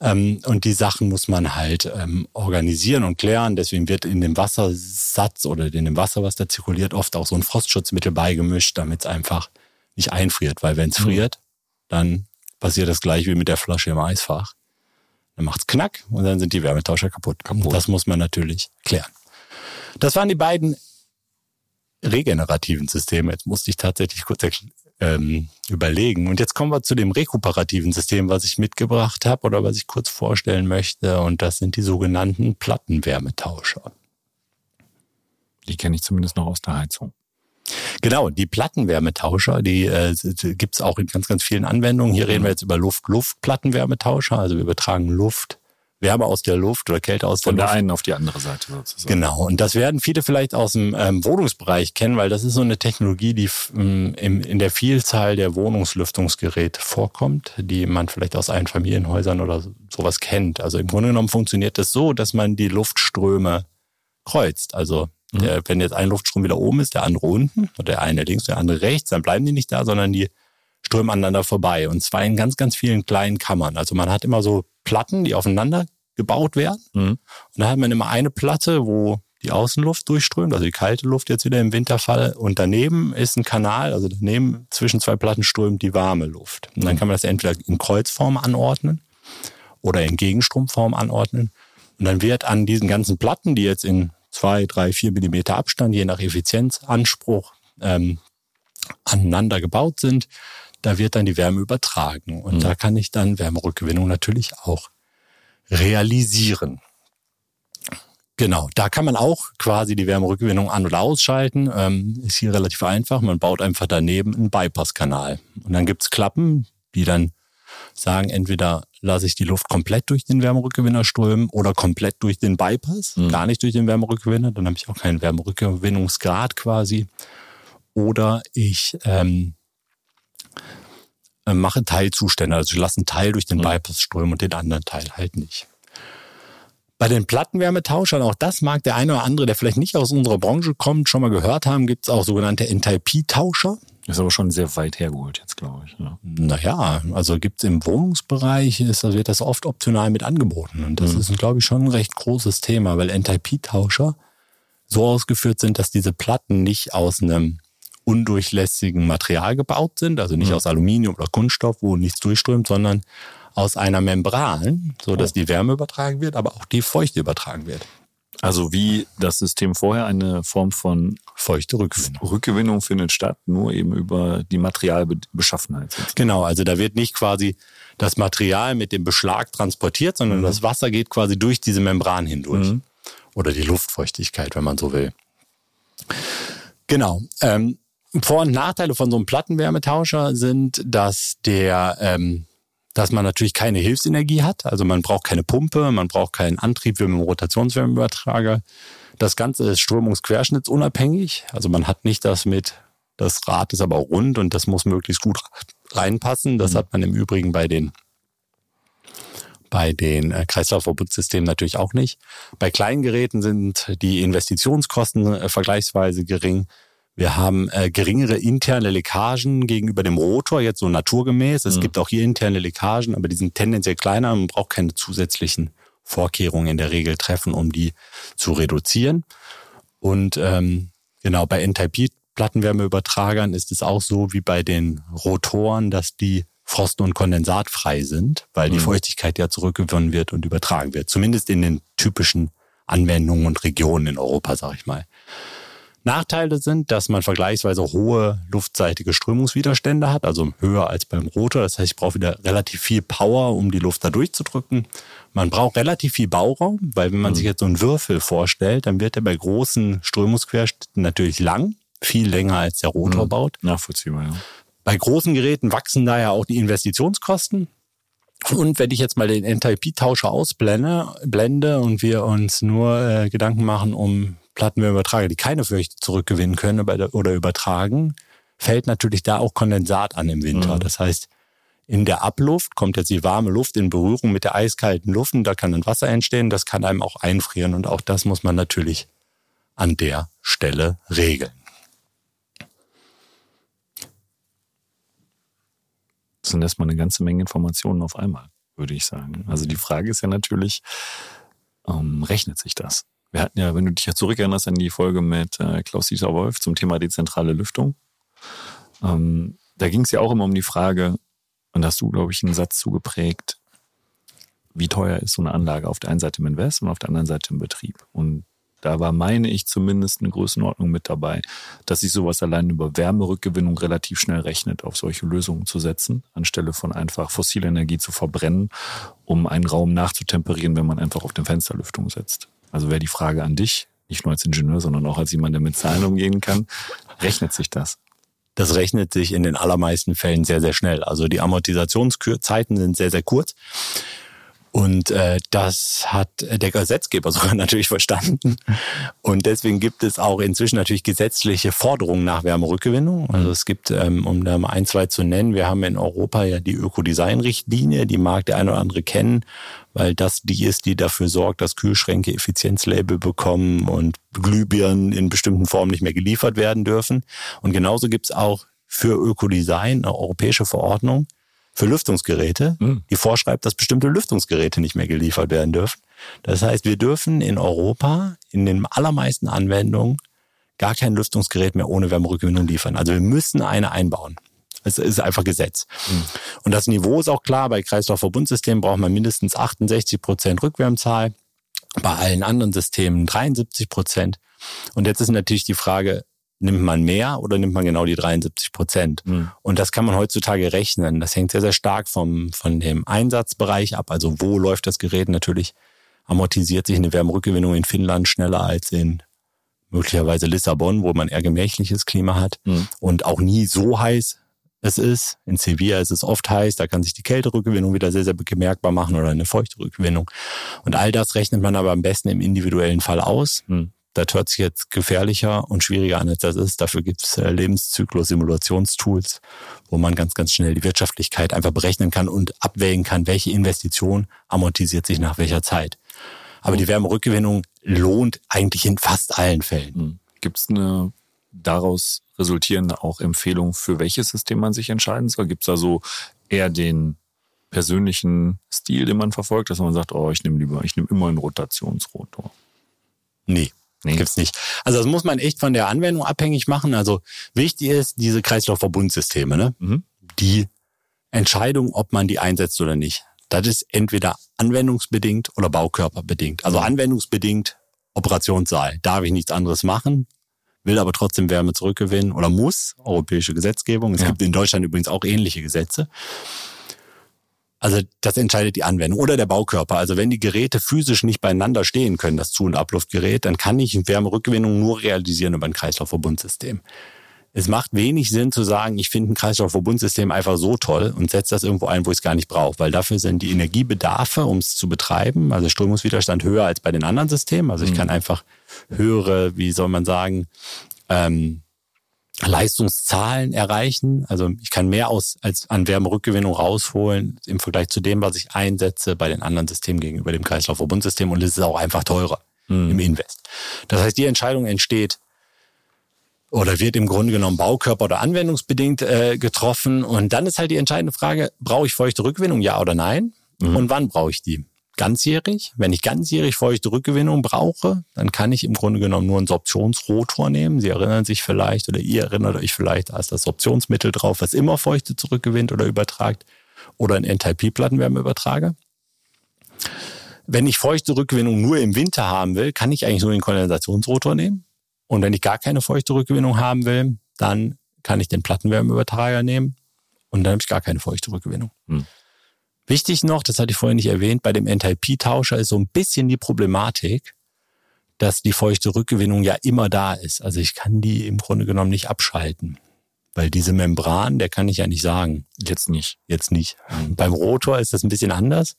Ähm, und die Sachen muss man halt ähm, organisieren und klären. Deswegen wird in dem Wassersatz oder in dem Wasser, was da zirkuliert, oft auch so ein Frostschutzmittel beigemischt, damit es einfach nicht einfriert. Weil wenn es friert, dann passiert das gleich wie mit der Flasche im Eisfach. Dann macht's knack und dann sind die Wärmetauscher kaputt. kaputt. Das muss man natürlich klären. Das waren die beiden regenerativen Systeme. Jetzt musste ich tatsächlich kurz ähm, überlegen. Und jetzt kommen wir zu dem rekuperativen System, was ich mitgebracht habe oder was ich kurz vorstellen möchte. Und das sind die sogenannten Plattenwärmetauscher. Die kenne ich zumindest noch aus der Heizung. Genau, die Plattenwärmetauscher, die äh, gibt es auch in ganz, ganz vielen Anwendungen. Hier reden wir jetzt über Luft-Luft-Plattenwärmetauscher. Also wir übertragen Luft, Wärme aus der Luft oder Kälte aus Von der der Luft. einen auf die andere Seite sozusagen. Genau, und das werden viele vielleicht aus dem ähm, Wohnungsbereich kennen, weil das ist so eine Technologie, die ähm, im, in der Vielzahl der Wohnungslüftungsgeräte vorkommt, die man vielleicht aus Einfamilienhäusern oder so- sowas kennt. Also im Grunde genommen funktioniert das so, dass man die Luftströme kreuzt. Also der, wenn jetzt ein Luftstrom wieder oben ist, der andere unten, oder der eine links, der andere rechts, dann bleiben die nicht da, sondern die strömen aneinander vorbei. Und zwar in ganz, ganz vielen kleinen Kammern. Also man hat immer so Platten, die aufeinander gebaut werden. Mhm. Und dann hat man immer eine Platte, wo die Außenluft durchströmt, also die kalte Luft jetzt wieder im Winterfall. Und daneben ist ein Kanal, also daneben zwischen zwei Platten strömt die warme Luft. Und dann kann man das entweder in Kreuzform anordnen oder in Gegenstromform anordnen. Und dann wird an diesen ganzen Platten, die jetzt in zwei, drei, vier Millimeter Abstand, je nach Effizienzanspruch, ähm, aneinander gebaut sind, da wird dann die Wärme übertragen. Und da kann ich dann Wärmerückgewinnung natürlich auch realisieren. Genau, da kann man auch quasi die Wärmerückgewinnung an- oder ausschalten. Ähm, ist hier relativ einfach. Man baut einfach daneben einen Bypasskanal. Und dann gibt's Klappen, die dann sagen, entweder lasse ich die Luft komplett durch den Wärmerückgewinner strömen oder komplett durch den Bypass, gar nicht durch den Wärmerückgewinner, dann habe ich auch keinen Wärmerückgewinnungsgrad quasi. Oder ich ähm, äh, mache Teilzustände, also ich lasse einen Teil durch den Bypass strömen und den anderen Teil halt nicht. Bei den Plattenwärmetauschern, auch das mag der eine oder andere, der vielleicht nicht aus unserer Branche kommt, schon mal gehört haben, gibt es auch sogenannte Enthalpietauscher. Ist aber schon sehr weit hergeholt jetzt, glaube ich. Ja. Naja, also gibt's im Wohnungsbereich, ist, da wird das oft optional mit angeboten. Und das ist, glaube ich, schon ein recht großes Thema, weil Enthalpietauscher so ausgeführt sind, dass diese Platten nicht aus einem undurchlässigen Material gebaut sind, also nicht Mhm. aus Aluminium oder Kunststoff, wo nichts durchströmt, sondern aus einer Membran, so dass Oh. die Wärme übertragen wird, aber auch die Feuchte übertragen wird. Also wie das System vorher eine Form von Feuchte Rückgewinnung. Rückgewinnung findet statt, nur eben über die Materialbeschaffenheit. sozusagen. Genau, also da wird nicht quasi das Material mit dem Beschlag transportiert, sondern das Wasser geht quasi durch diese Membran hindurch. Mhm. Oder die Luftfeuchtigkeit, wenn man so will. Genau. Ähm, Vor- und Nachteile von so einem Plattenwärmetauscher sind, dass der, ähm, dass man natürlich keine Hilfsenergie hat. Also man braucht keine Pumpe, man braucht keinen Antrieb wie mit einem Rotationswärmeübertrager. Das Ganze ist strömungsquerschnittsunabhängig. Also man hat nicht das mit, das Rad ist aber auch rund und das muss möglichst gut reinpassen. Das hat man im Übrigen bei den bei den äh, Kreislaufverbundsystemen natürlich auch nicht. Bei kleinen Geräten sind die Investitionskosten äh, vergleichsweise gering. Wir haben äh, geringere interne Leckagen gegenüber dem Rotor, jetzt so naturgemäß. Es gibt auch hier interne Leckagen, aber die sind tendenziell kleiner. Man braucht keine zusätzlichen Vorkehrungen in der Regel treffen, um die zu reduzieren. Und ähm, genau bei N-Type-Plattenwärmeübertragern ist es auch so wie bei den Rotoren, dass die frost- und kondensatfrei sind, weil die Feuchtigkeit ja zurückgewonnen wird und übertragen wird. Zumindest in den typischen Anwendungen und Regionen in Europa, sag ich mal. Nachteile sind, dass man vergleichsweise hohe luftseitige Strömungswiderstände hat, also höher als beim Rotor. Das heißt, ich brauche wieder relativ viel Power, um die Luft da durchzudrücken. Man braucht relativ viel Bauraum, weil wenn man sich jetzt so einen Würfel vorstellt, dann wird er bei großen Strömungsquerschnitten natürlich lang, viel länger als der Rotor baut. Nachvollziehbar, ja. Bei großen Geräten wachsen daher auch die Investitionskosten. Und wenn ich jetzt mal den Enthalpietauscher ausblende blende und wir uns nur äh, Gedanken machen um Plattenwärmeübertrager, die keine Feuchte zurückgewinnen können oder- übertragen, fällt natürlich da auch Kondensat an im Winter. Das heißt, in der Abluft kommt jetzt die warme Luft in Berührung mit der eiskalten Luft und da kann dann Wasser entstehen, das kann einem auch einfrieren und auch das muss man natürlich an der Stelle regeln. Das sind erstmal eine ganze Menge Informationen auf einmal, würde ich sagen. Also die Frage ist ja natürlich, ähm, rechnet sich das? Wir hatten ja, wenn du dich ja zurückerinnerst an die Folge mit äh, Klaus-Dieter Wolf zum Thema dezentrale Lüftung, ähm, da ging es ja auch immer um die Frage, und da hast du, glaube ich, einen Satz zugeprägt, wie teuer ist so eine Anlage auf der einen Seite im Invest und auf der anderen Seite im Betrieb. Und da war, meine ich, zumindest eine Größenordnung mit dabei, dass sich sowas allein über Wärmerückgewinnung relativ schnell rechnet, auf solche Lösungen zu setzen, anstelle von einfach fossile Energie zu verbrennen, um einen Raum nachzutemperieren, wenn man einfach auf den Fensterlüftung setzt. Also wäre die Frage an dich, nicht nur als Ingenieur, sondern auch als jemand, der mit Zahlen umgehen kann, rechnet sich das? Das rechnet sich in den allermeisten Fällen sehr, sehr schnell. Also die Amortisationszeiten sind sehr, sehr kurz. Und äh, das hat der Gesetzgeber sogar natürlich verstanden. Und deswegen gibt es auch inzwischen natürlich gesetzliche Forderungen nach Wärmerückgewinnung. Also es gibt, ähm, um da mal ein, zwei zu nennen, wir haben in Europa ja die Ökodesign-Richtlinie, die mag der eine oder andere kennen, weil das die ist, die dafür sorgt, dass Kühlschränke Effizienzlabel bekommen und Glühbirnen in bestimmten Formen nicht mehr geliefert werden dürfen. Und genauso gibt's auch für Ökodesign eine europäische Verordnung, für Lüftungsgeräte, Mhm. die vorschreibt, dass bestimmte Lüftungsgeräte nicht mehr geliefert werden dürfen. Das heißt, wir dürfen in Europa in den allermeisten Anwendungen gar kein Lüftungsgerät mehr ohne Wärmerückgewinnung liefern. Also wir müssen eine einbauen. Es ist einfach Gesetz. Und das Niveau ist auch klar. Bei Kreislaufverbundsystemen braucht man mindestens 68 Prozent Rückwärmzahl. Bei allen anderen Systemen 73 Prozent. Und jetzt ist natürlich die Frage, nimmt man mehr oder nimmt man genau die 73 Prozent? Mhm. Und das kann man heutzutage rechnen. Das hängt sehr, sehr stark vom, von dem Einsatzbereich ab. Also wo läuft das Gerät? Natürlich amortisiert sich eine Wärmerückgewinnung in Finnland schneller als in möglicherweise Lissabon, wo man eher gemächliches Klima hat Mhm. und auch nie so heiß es ist. In Sevilla ist es oft heiß, da kann sich die Kälterückgewinnung wieder sehr, sehr bemerkbar machen oder eine feuchte Rückgewinnung. Und all das rechnet man aber am besten im individuellen Fall aus. Mhm. Das hört sich jetzt gefährlicher und schwieriger an, als das ist. Dafür gibt's äh, Lebenszyklus-Simulationstools, wo man ganz, ganz schnell die Wirtschaftlichkeit einfach berechnen kann und abwägen kann, welche Investition amortisiert sich nach welcher Zeit. Aber die Wärmerückgewinnung lohnt eigentlich in fast allen Fällen. Gibt es eine daraus resultierende auch Empfehlung, für welches System man sich entscheiden soll? Gibt es da so eher den persönlichen Stil, den man verfolgt, dass man sagt, oh, ich nehme lieber, ich nehme immer einen Rotationsrotor? Nee. Nee. Gibt's nicht. Also das muss man echt von der Anwendung abhängig machen. Also wichtig ist diese Kreislaufverbundsysteme, ne? Mhm. Die Entscheidung, ob man die einsetzt oder nicht. Das ist entweder anwendungsbedingt oder baukörperbedingt. Also anwendungsbedingt Operationssaal. Darf ich nichts anderes machen, will aber trotzdem Wärme zurückgewinnen oder muss, europäische Gesetzgebung. Es ja. gibt in Deutschland übrigens auch ähnliche Gesetze. Also das entscheidet die Anwendung oder der Baukörper. Also wenn die Geräte physisch nicht beieinander stehen können, das Zu- und Abluftgerät, dann kann ich Wärmerückgewinnung nur realisieren über ein Kreislaufverbundsystem. Es macht wenig Sinn zu sagen, ich finde ein Kreislaufverbundsystem einfach so toll und setze das irgendwo ein, wo ich es gar nicht brauche, weil dafür sind die Energiebedarfe, um es zu betreiben, also Strömungswiderstand höher als bei den anderen Systemen. Also ich mhm. kann einfach höhere, wie soll man sagen, ähm, Leistungszahlen erreichen. Also ich kann mehr aus als an Wärmerückgewinnung rausholen im Vergleich zu dem, was ich einsetze bei den anderen Systemen gegenüber dem Kreislaufverbundsystem und es ist auch einfach teurer mhm. im Invest. Das heißt, die Entscheidung entsteht oder wird im Grunde genommen Baukörper oder anwendungsbedingt äh, getroffen und dann ist halt die entscheidende Frage, brauche ich feuchte Rückgewinnung, ja oder nein? Mhm. Und wann brauche ich die? Ganzjährig. Wenn ich ganzjährig feuchte Rückgewinnung brauche, dann kann ich im Grunde genommen nur einen Sorptionsrotor nehmen. Sie erinnern sich vielleicht oder ihr erinnert euch vielleicht, ist das Sorptionsmittel drauf, was immer Feuchte zurückgewinnt oder übertragt oder ein Enthalpie-Plattenwärmeübertrager. Wenn ich feuchte Rückgewinnung nur im Winter haben will, kann ich eigentlich nur den Kondensationsrotor nehmen. Und wenn ich gar keine feuchte Rückgewinnung haben will, dann kann ich den Plattenwärmeübertrager nehmen und dann habe ich gar keine feuchte Rückgewinnung. Hm. Wichtig noch, das hatte ich vorhin nicht erwähnt, bei dem Enthalpietauscher ist so ein bisschen die Problematik, dass die feuchte Rückgewinnung ja immer da ist. Also ich kann die im Grunde genommen nicht abschalten. Weil diese Membran, der kann ich ja nicht sagen. Jetzt nicht. Jetzt nicht. Beim Rotor ist das ein bisschen anders.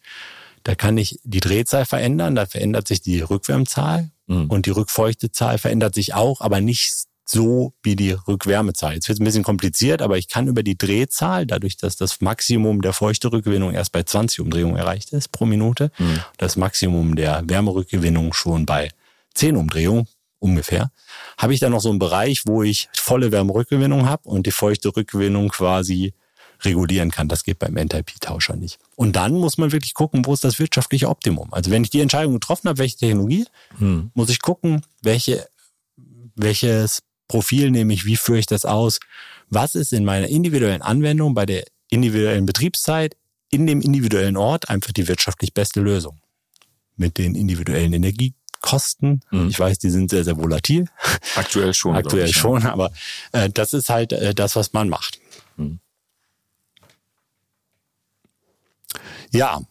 Da kann ich die Drehzahl verändern, da verändert sich die Rückwärmzahl mhm. und die Rückfeuchtezahl verändert sich auch, aber nicht so wie die Rückwärmezahl. Jetzt wird es ein bisschen kompliziert, aber ich kann über die Drehzahl, dadurch, dass das Maximum der Feuchterückgewinnung erst bei 20 Umdrehungen erreicht ist pro Minute, mhm. das Maximum der Wärmerückgewinnung schon bei 10 Umdrehungen ungefähr, habe ich dann noch so einen Bereich, wo ich volle Wärmerückgewinnung habe und die feuchte Rückgewinnung quasi regulieren kann. Das geht beim Enthalpietauscher nicht. Und dann muss man wirklich gucken, wo ist das wirtschaftliche Optimum. Also wenn ich die Entscheidung getroffen habe, welche Technologie, hm. muss ich gucken, welche, welches Profil, nämlich wie führe ich das aus? Was ist in meiner individuellen Anwendung bei der individuellen Betriebszeit in dem individuellen Ort einfach die wirtschaftlich beste Lösung? Mit den individuellen Energiekosten. Mhm. Ich weiß, die sind sehr, sehr volatil. Aktuell schon. Aktuell ich, schon, ja. aber äh, das ist halt äh, das, was man macht. Mhm. Ja.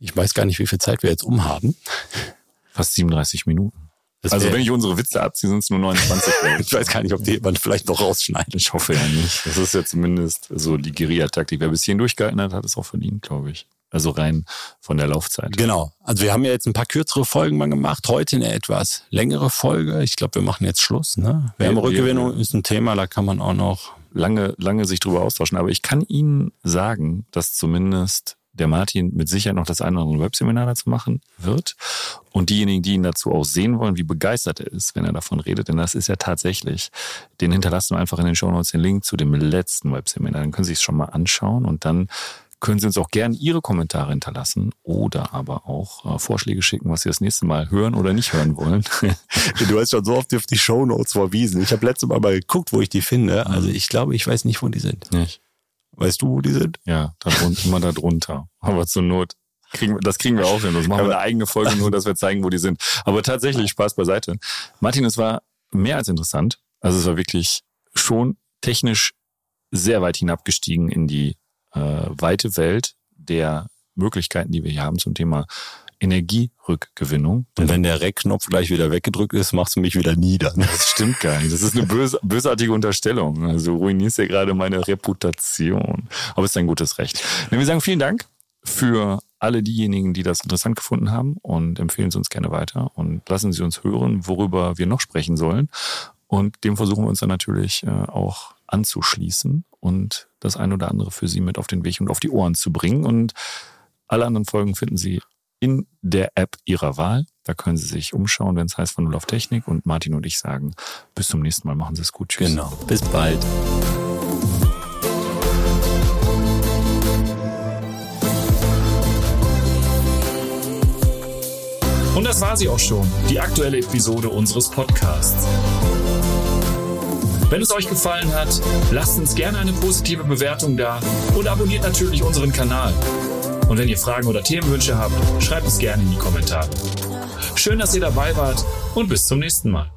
Ich weiß gar nicht, wie viel Zeit wir jetzt umhaben. Fast 37 Minuten. Das also wenn ich unsere Witze abziehe, sind es nur 29. ich weiß gar nicht, ob die man vielleicht noch rausschneidet. Ich hoffe ja nicht. Das ist ja zumindest so die Guerilla-Taktik. Wer bis hierhin durchgehalten hat, hat es auch verdient, glaube ich. Also rein von der Laufzeit. Genau. Also wir haben ja jetzt ein paar kürzere Folgen mal gemacht. Heute eine etwas längere Folge. Ich glaube, wir machen jetzt Schluss. Ne? Wärmerückgewinnung ist ein Thema, da kann man auch noch lange, lange sich drüber austauschen. Aber ich kann Ihnen sagen, dass zumindest der Martin mit Sicherheit noch das eine oder andere Webseminar dazu machen wird. Und diejenigen, die ihn dazu auch sehen wollen, wie begeistert er ist, wenn er davon redet, denn das ist ja tatsächlich, den hinterlassen wir einfach in den Show Notes den Link zu dem letzten Webseminar. Dann können Sie es schon mal anschauen und dann können Sie uns auch gerne Ihre Kommentare hinterlassen oder aber auch äh, Vorschläge schicken, was Sie das nächste Mal hören oder nicht hören wollen. du hast schon so oft auf die Show Notes verwiesen. Ich habe letztes Mal mal geguckt, wo ich die finde. Also ich glaube, ich weiß nicht, wo die sind. Nicht. Weißt du, wo die sind? Ja, da drunter, immer da drunter. Aber zur Not kriegen das kriegen wir auch hin. Das machen wir eine eigene Folge nur, dass wir zeigen, wo die sind. Aber tatsächlich, Spaß beiseite. Martin, es war mehr als interessant. Also es war wirklich schon technisch sehr weit hinabgestiegen in die äh, weite Welt der Möglichkeiten, die wir hier haben zum Thema Energierückgewinnung. Und wenn der Rec-Knopf gleich wieder weggedrückt ist, machst du mich wieder nieder. Ne? Das stimmt gar nicht. Das ist eine bös bösartige Unterstellung. Also ruinierst ja gerade meine Reputation. Aber es ist ein gutes Recht. Wir sagen vielen Dank für alle diejenigen, die das interessant gefunden haben und empfehlen Sie uns gerne weiter und lassen Sie uns hören, worüber wir noch sprechen sollen. Und dem versuchen wir uns dann natürlich äh, auch anzuschließen und das ein oder andere für Sie mit auf den Weg und auf die Ohren zu bringen. Und alle anderen Folgen finden Sie in der App Ihrer Wahl. Da können Sie sich umschauen, wenn es heißt von Null auf Technik. Und Martin und ich sagen, bis zum nächsten Mal. Machen Sie es gut. Tschüss. Genau. Bis bald. Und das war war sie auch schon, die aktuelle Episode unseres Podcasts. Wenn es euch gefallen hat, lasst uns gerne eine positive Bewertung da und abonniert natürlich unseren Kanal. Und wenn ihr Fragen oder Themenwünsche habt, schreibt es gerne in die Kommentare. Schön, dass ihr dabei wart und bis zum nächsten Mal.